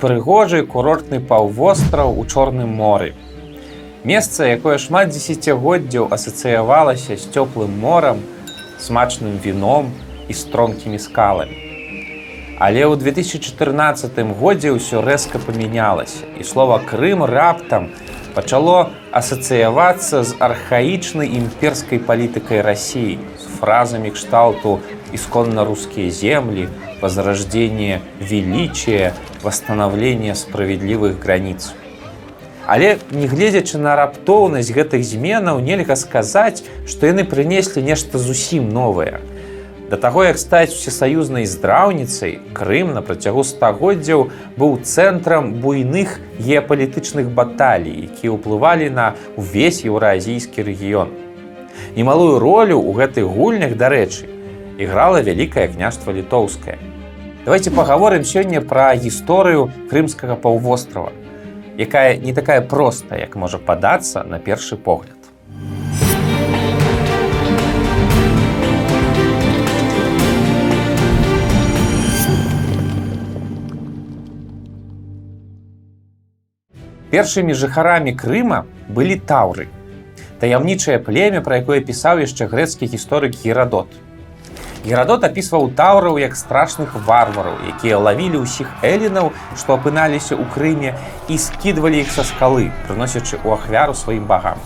прыгожы курортны паўвостраў у чорным моры. Месца, якое шмат дзесяцігоддзяў асацыявалася з цёплым морам, смачным віном і стромкімі скаламі. Але ў 2014 годзе ўсё рэзка памянялася і слова Крым раптам пачало асацыявацца з архаічнай імперскай палітыкай рассіі з фразамі кшталту исконно-русские земли, возрождение величия, восстановление справедливых границ. Але не гледзячы на раптоўнасць гэтых зменаў нельга сказаць, што яны прынеслі нешта зусім новае. Да таго, як стаць усесаюзнай здраўніцай, Крым на працягу стагоддзяў быў цэнтрам буйных геапалітычных баталій, якія ўплывалі на ўвесь еўраазійскі рэгіён. Немалую ролю ў гэтых гульнях, дарэчы, іграла вялікае княства літоўскае. Давайте паговорым сёння пра гісторыю крымскага паўвострава, якая не такая простая, як можа падацца на першы погляд. Першымі жыхарамі Крыма былі таўры. Таяўнічае племя, пра якое пісаў яшчэ грэцкі гісторык Герадот. Герадот апісваў таўраў як страшных варвараў, якія лавілі ўсіх элінаў, што апыналіся ў крыме і скідвалі іх са скалы, прыносячы ў ахвяру сваім багам.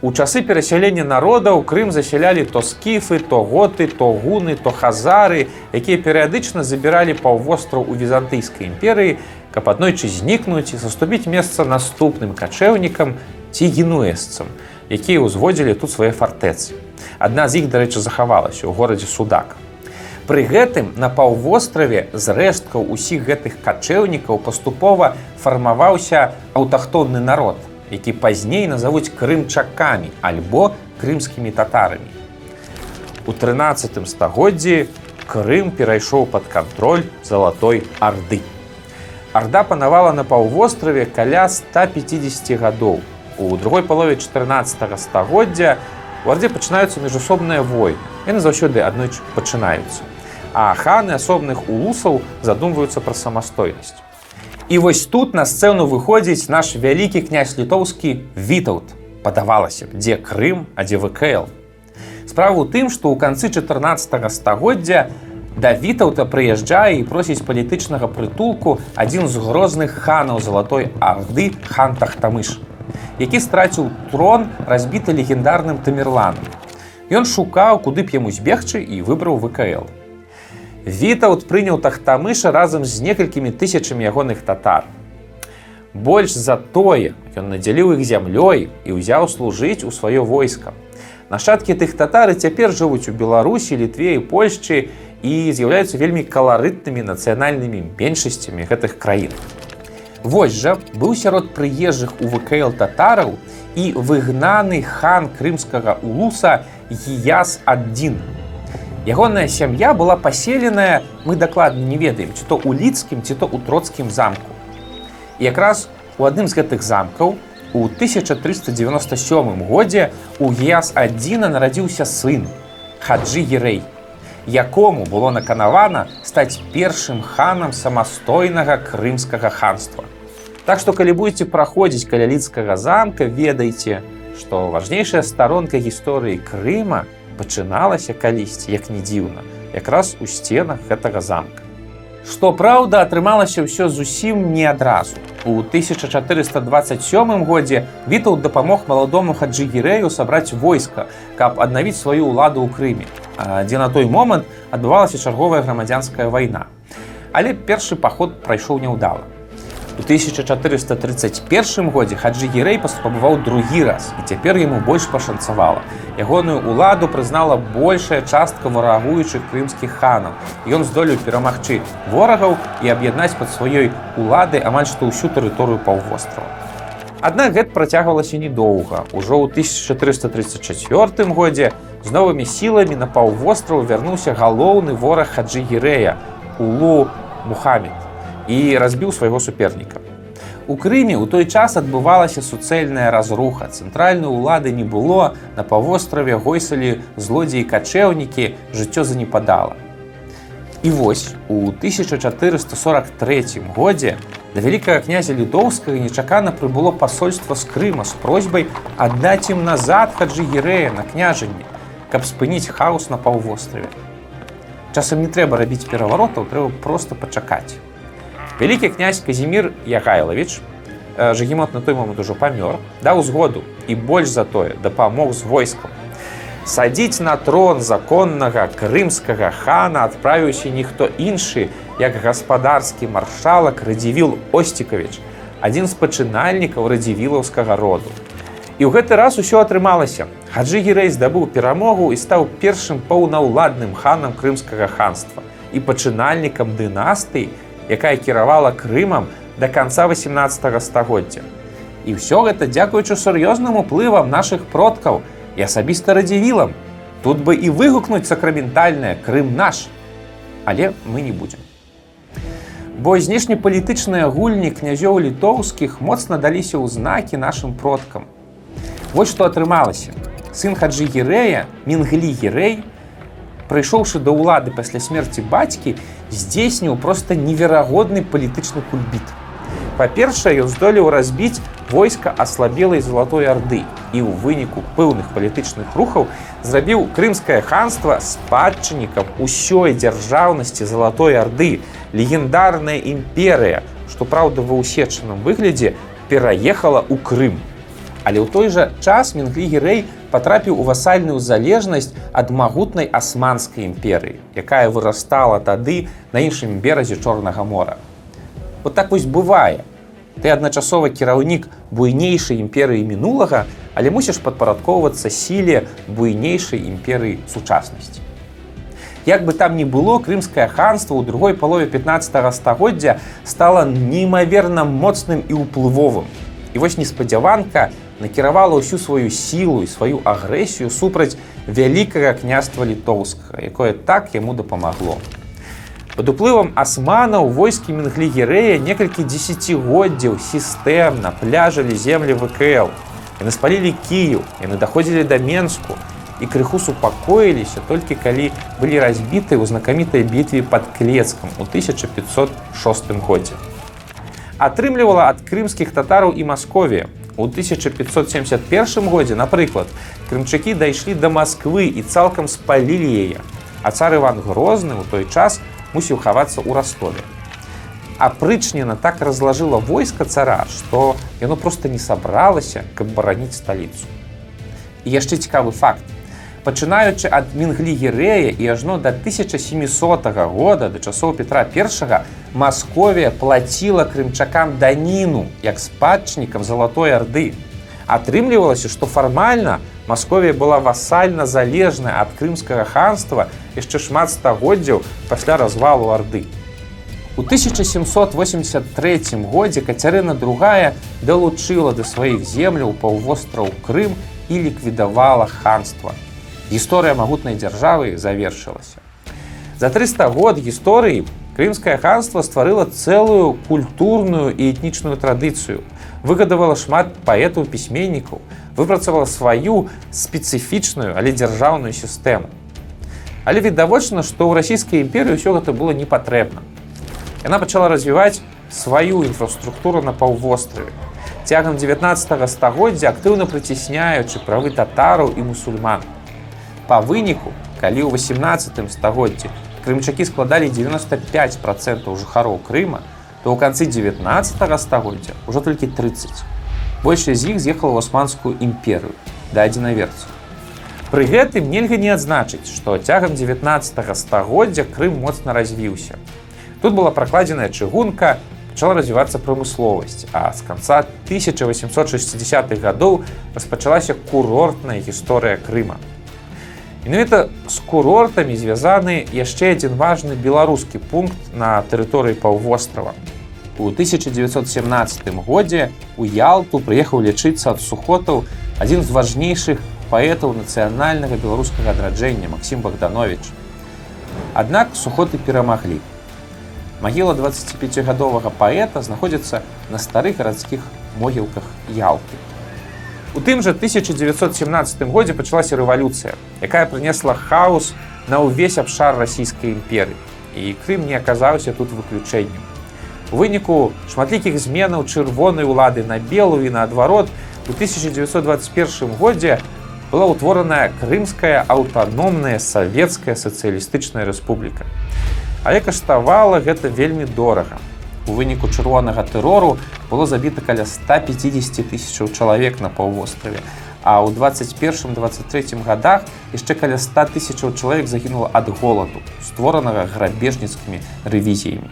У часы перасялення народаў Крым засялялі то скіфы, то готы, то гуны, то хазары, якія перыядычна забіралі паўвостраў у візантыйскай імперыі, каб аднойчы знікнуць і заступіць месца наступным качэўнікам ці генуэсцам, якія ўзводзілі тут свае фартэцы. Адна з іх, дарэчы, захавалася ў горадзе судак. Пры гэтым на паўвостраве з рэшткаў усіх гэтых качэўнікаў паступова фармаваўся аўтахтонны народ, які пазней назавуць крымчакамі альбо крымскімі татарамі. У 13 стагоддзі Крым перайшоў пад кантроль залатой арды. Арда панавала на паўвостраве каля 150 гадоў. У другой палове 14 стагоддзя У ардзе пачынаюцца міжасобныя войны. Яны заўсёды аднойчы пачынаюцца. А ханы асобных улусаў задумваюцца пра самастойнасць. І вось тут на сцэну выходзіць наш вялікі князь літоўскі вітаут. Падавалася б, дзе Крым, а дзе ВКЛ. Справа ў тым, што ў канцы 14 стагоддзя да вітаўта прыязджае і просіць палітычнага прытулку адзін з грозных ханаў залатой арды хантахтамыш які страціў трон разбіты легендарным тамерланом. Ён шукаў, куды б яму збегчы і выбраў ВКЛ. Вітаут прыняў тахтамыша разам з некалькімі тысячамі ягоных татар. Больш за тое ён надзяліў іх зямлёй і ўзяў служыць у сваё войска. Нашчадкі тых татары цяпер жывуць у Беларусі, літве і Польшчы і з'яўляюцца вельмі каларытнымі нацыянальнымі меншасцямі гэтых краін. Вось жа быў сярод прыезжых у ВКЛ татараў і выгнаны хан крымскага улуса Гіяс адзін. Ягоная сям'я была паселеная, мы дакладна не ведаем, ці то ў лідскім, ці то ў троцкім замку. І якраз у адным з гэтых замкаў у 1397 годзе у Гіяс адзіна нарадзіўся сын Хаджы Ерэй, якому было наканавана стаць першым ханам самастойнага крымскага ханства. Так што калі будете праходзіць каля лідскага замка, ведайце, што важнейшая старонка гісторыі Крыма пачыналася калісьці, як не дзіўна, якраз у сценах гэтага замка. Што праўда, атрымалася ўсё зусім не адразу. У 1427 годзе Вітаў дапамог маладому хаджыгірэю сабраць войска, каб аднавіць сваю ўладу ў Крыме, дзе на той момант адбывалася чарговая грамадзянская вайна. Але першы паход прайшоў няўдала. У 1431 годзе Хаджы Герэй паспрабаваў другі раз і цяпер яму больш пашанцавала. Ягоную ўладу прызнала большая частка варагуючых крымскіх ханаў. Ён здолеў перамагчы ворагаў і аб'яднаць пад сваёй улады амаль што ўсю тэрыторыю паўвострава. Аднак гэта працягвалася недоўга. Ужо ў 1434 годзе з новымі сіламі на паўвостраў вярнуўся галоўны вораг Хаджы Герэя Улу Мухаммед і разбіў свайго суперніка. У Крыме ў той час адбывалася суцэльная разруха. Цэнтральнай улады не было, на павостраве гойсалі злодзеі качэўнікі, жыццё занепадала. І вось у 1443 годзе Да вялікага князя літоўскага нечакана прыбыло пасольства з крыма з просьбай аддаць ім назад хаджы гірэя на княжанне, каб спыніць хаос на паўвостраве. Часам не трэба рабіць пераваротаў, трэба проста пачакаць. Вялікі князь Казімір Ягайлавіч, Жагемот на той момант ужо памёр, даў згоду і больш за тое дапамог з войскам. Садзіць на трон законнага крымскага хана адправіўся ніхто іншы, як гаспадарскі маршалак радзівіл Осцікавіч, адзін з пачынальнікаў радзівілаўскага роду. І ў гэты раз усё атрымалася. Хаджы Гірэй здабыў перамогу і стаў першым паўнаўладным ханам крымскага ханства і пачынальнікам дынастыі, якая кіравала крымам да канца 18 стагоддзя. І ўсё гэта дзякуючы сур'ёзным уплывам нашых продкаў і асабіста радзівілам. Тут бы і выгукнуць сакраментальнае Крым наш. Але мы не будзем. Бо знешнепалітычныя гульні князёў літоўскіх моцна даліся ў знакі нашым продкам. Вось што атрымалася. Сын хаджы гірэя мінглі гірэй, прыйшоўшы да ўлады пасля смерці бацькі, здзейсніў проста неверагодны палітычны кульбіт. Па-першае, ён здолеў разбіць войска аслабелай залатой арды і ў выніку пэўных палітычных рухаў зрабіў крымскае ханства спадчыннікам усёй дзяржаўнасці залатой арды, легендарная імперыя, што праўда ва ўсечаным выглядзе пераехала ў Крым. Але ў той жа час Мінглігерэй патрапіў у васальную залежнасць ад магутнай асманскай імперыі, якая вырастала тады на іншым беразе чорнага мора. Вот так вось бывае. Ты адначасова кіраўнік буйнейшай імперыі мінулага, але мусіш падпарадкоўвацца сіле буйнейшай імперыі сучаснасці. Як бы там ні было, крымскае ханство ў другой палове 15 стагоддзя стала неймаверна моцным і ўплывовым. І вось неспадзяванка накіравала ўсю сваю сілу і сваю агрэсію супраць вялікага княства літоўскага, якое так яму дапамагло. Пад уплывам асманаў войскі мінглігерэя некалькі дзесяцігоддзяў сістэмна пляжалі землі ВКЛ. Яны спалілі кію, яны даходзілі да Менску і крыху супакоіліся толькі калі былі разбіты ў знакамітай бітве пад клецкам у 1506 годзе. Атрымлівала ад крымскіх татараў і Масковія. У 1571 годзе, напрыклад, крымчакі дайшлі да Масквы і цалкам спалілі яе. А цар Іван Грозны ў той час, мусіў хавацца ў растове. Апрычнена так разлажыла войска цара, што яно проста не сабралася, каб бараніць сталіцу. І яшчэ цікавы факт. Пачынаючы ад мінглігерэя і ажно да 1700 года да часоў Петра I Масковія плаціла крымчакам даніну як спадчнікам залатой арды. Атрымлівалася, што фармальна Масковія была васальна залежная ад крымскага ханства яшчэ шмат стагоддзяў пасля развалу арды. У 1783 годзе Кацярына другая далучыла да сваіх земляў паўвостраў Крым і ліквідавала ханства. Гісторыя магутнай дзяржавы завершылася. За 300 год гісторыі крымскае ханство стварыла цэлую культурную і этнічную традыцыю, выгадавала шмат паэтаў пісьменнікаў, выпрацавала сваю спецыфічную, але дзяржаўную сістэму. Але відавочна, што ў расійскай імперыі ўсё гэта было не патрэбна. Яна пачала развіваць сваю інфраструктуру на паўвостраве. Цягам 19 стагоддзя актыўна прыцісняючы правы татараў і мусульман. Па выніку, калі ў 18 стагоддзі крымчакі складалі 95 процентаў жыхароў Крыма, то ў канцы 19 стагоддзя ўжо толькі 30 большая з іх з'ехала ў асманскую імперыю да адзінаверцу. Пры гэтым нельга не адзначыць, што цягам 19 стагоддзя Крым моцна развіўся. Тут была пракладзеная чыгунка, пачала развівацца прамысловасць, а з канца 1860-х гадоў распачалася курортная гісторыя Крыма. Менавіта з курортамі звязаны яшчэ адзін важны беларускі пункт на тэрыторыі паўвострава. У 1917 годзе у Ялту прыехаў лічыцца ад сухотаў адзін з важнейшых паэтаў нацыянальнага беларускага адраджэння Масім Богданович. Аднак сухоты перамаглі. Магіла 25гадовага паэта знаходзіцца на старых гарадскіх могілках Ялты. У тым жа 1917 годзе пачалася рэвалюцыя, якая прынесла хаос на ўвесь абшар расійскай імперыі. І Крым не аказаўся тут выключэннем. У выніку шматлікіх зменаў чырвонай улады на белую і наадварот у 1921 годзе была ўтвораная крымская аўтаномная савецкая сацыялістычная рэспубліка. Але каштавала гэта вельмі дорага. У выніку чырвонага тэрору было забіта каля 150 тысячаў чалавек на паўвостраве. А ў 21-23 годах яшчэ каля 100 тысячаў чалавек загінула ад голаду, створанага грабежніцкімі рэвізіямі.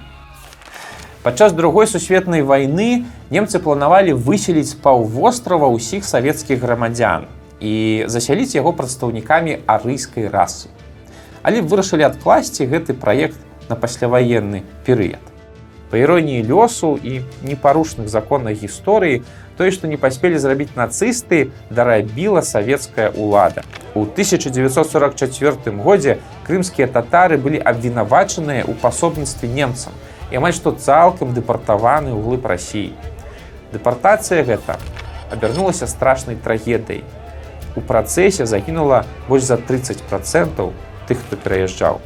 Падчас другой сусветнай вайны немцы планавалі выселіць паўвострава ўсіх савецкіх грамадзян і засяліць яго прадстаўнікамі арыйскай расы. Але вырашылі адкласці гэты праект на пасляваенны перыяд. Па іроніі лёсу і непарушных законах гісторыі, тое, што не паспелі зрабіць нацысты, дарабіла савецкая ўлада. У 1944 годзе крымскія татары былі абвінавачаныя ў пасобніцтве немцам і амаль што цалкам дэпартаваны ў глыб рассіі. Дэпартацыя гэта абярнулася страшнай трагедыяй. У працэсе загінула больш за 30 процентаў тых, хто пераязджаў.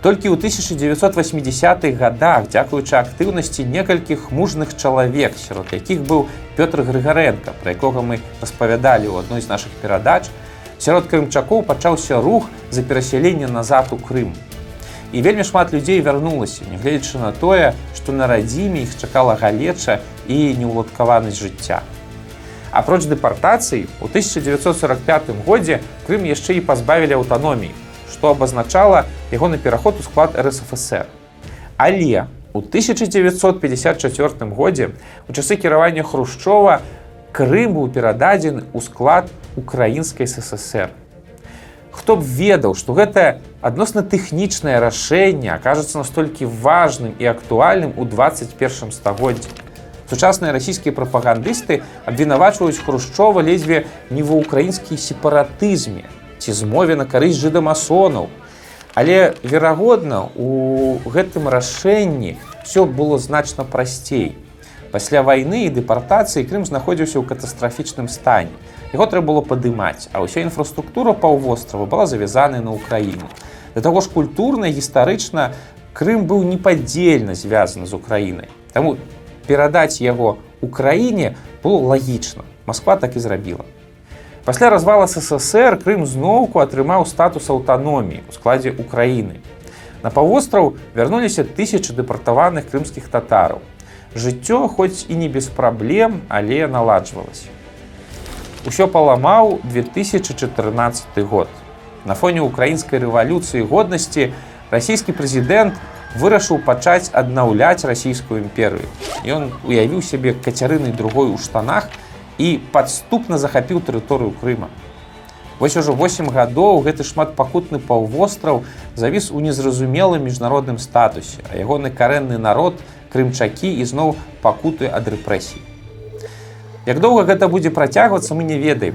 Толькі ў 1980-х годах, дзякуючы актыўнасці некалькіх мужных чалавек, сярод якіх быў Пётр Грыгаренко, пра якога мы распавядалі ў адной з нашых перадач, сярод крымчакоў пачаўся рух за перасяленне назад у Крым. І вельмі шмат людзей вярнулася, нягледзячы на тое, што на радзіме іх чакала галеча і неўладкаванасць жыцця. Апроч дэпартацыі, у 1945 годзе Крым яшчэ і пазбавілі аўтаноміі, што абазначала ягоны пераход у склад РСФСР. Але у 1954 годзе у часы кіравання Хрушчова Крым быў перададзены ў склад украінскай ССР. Хто б ведаў, што гэта адносна тэхнічнае рашэнне акажацца настолькі важным і актуальным у 21 стагоддзі. Сучасныя расійскія прапагандысты абвінавачваюць Хрушчова ледзьве не ва ўкраінскім сепаратызме, ці змове на карысць жыдамасонаў. Але верагодна, у гэтым рашэнні все было значна прасцей. Пасля вайны і дэпартацыі Крым знаходзіўся ў катастрафічным стане. Яго трэба было падымаць, а ўся інфраструктура паўвострава была завязаная на ўкраіну. Да таго ж культурна гістарычна Крым быў непадзельна звязаны з Украінай. Таму перадаць яго Украіне было лагічна. Масква так і зрабіла. Пасля развала ССР Крым зноўку атрымаў статус аўтаноміі у складзе Украіны. На паўвостраў вярнуліся тысячы дэпартаваных крымскіх татараў. Жыццё хоць і не без праблем, але наладжвалася. Усё паламаў 2014 год. На фоне украінскай рэвалюцыі годнасці расійскі прэзідэнт вырашыў пачаць аднаўляць расійскую імперыю. Ён уявіў сябе кацярынай другой у штанах, і падступна захапіў тэрыторыю Крыма. Вось ужо 8 гадоў гэты шматпакутны паўвостраў завіс у незразумелым міжнародным статусе, а ягоны карэнны народ крымчакі ізноў пакуты ад рэпрэсій. Як доўга гэта будзе працягвацца, мы не ведаем.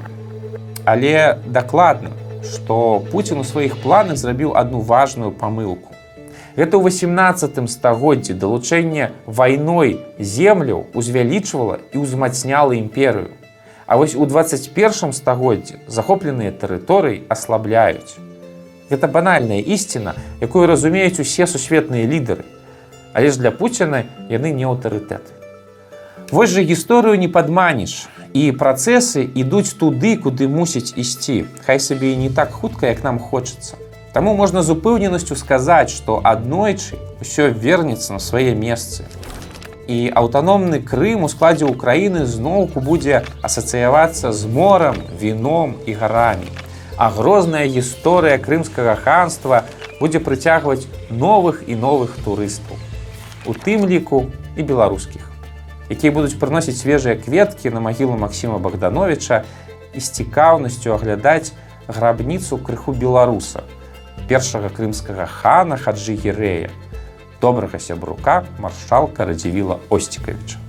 Але дакладна, што Пуін у сваіх планах зрабіў адну важную памылку. Гэта ў 18 стагоддзі далучэнне вайной земляў узвялічвала і ўзмацняла імперыю. А вось у 21 стагоддзі захопленыя тэрыторыі аслабляюць. Гэта банальная ісціна, якую разумеюць усе сусветныя лідары. Але ж для Пуціна яны не аўтарытэт. Вось жа гісторыю не падманіш. І працэсы ідуць туды, куды мусіць ісці. Хай сабе і не так хутка, як нам хочацца. Таму можна з упэўненасцю сказаць, што аднойчы ўсё вернецца на свае месцы. І аўтаномны Крым у складзе ўкраіны зноўку будзе асацыявацца з морам, віном і гарамі. А грозная гісторыя крымскага ханства будзе прыцягваць новых і новых турыстаў. У тым ліку і беларускіх, якія будуць прыносіць свежыя кветкі на магілу Масіма Богдановича і з цікаўнасцю аглядаць грабніцу крыху беларуса, першага крымскага хана хаджы гірэя добрага сябрука маршалка радзівіла осцікавіча